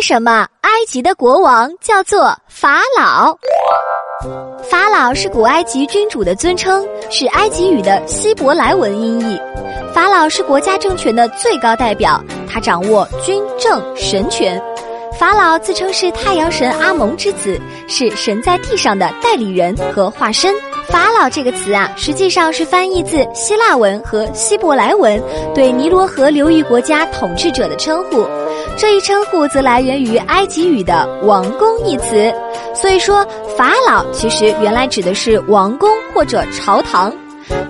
为什么埃及的国王叫做法老？法老是古埃及君主的尊称，是埃及语的希伯来文音译。法老是国家政权的最高代表，他掌握军政神权。法老自称是太阳神阿蒙之子，是神在地上的代理人和化身。法老这个词啊，实际上是翻译自希腊文和希伯来文，对尼罗河流域国家统治者的称呼。这一称呼则来源于埃及语的“王宫”一词。所以说，法老其实原来指的是王宫或者朝堂。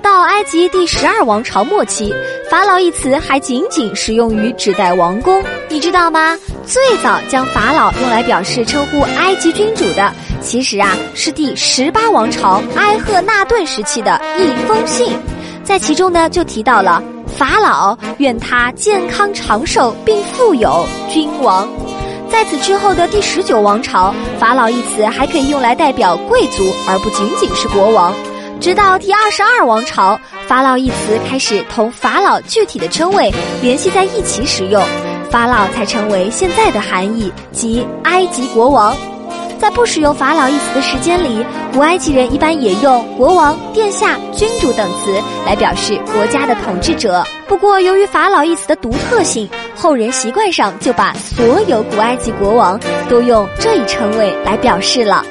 到埃及第十二王朝末期，法老一词还仅仅适用于指代王宫。你知道吗？最早将法老用来表示称呼埃及君主的，其实啊是第十八王朝埃赫纳顿时期的一封信，在其中呢就提到了法老愿他健康长寿并富有，君王。在此之后的第十九王朝，法老一词还可以用来代表贵族，而不仅仅是国王。直到第二十二王朝，法老一词开始同法老具体的称谓联系在一起使用。法老才成为现在的含义，即埃及国王。在不使用“法老”一词的时间里，古埃及人一般也用“国王”“殿下”“君主”等词来表示国家的统治者。不过，由于“法老”一词的独特性，后人习惯上就把所有古埃及国王都用这一称谓来表示了。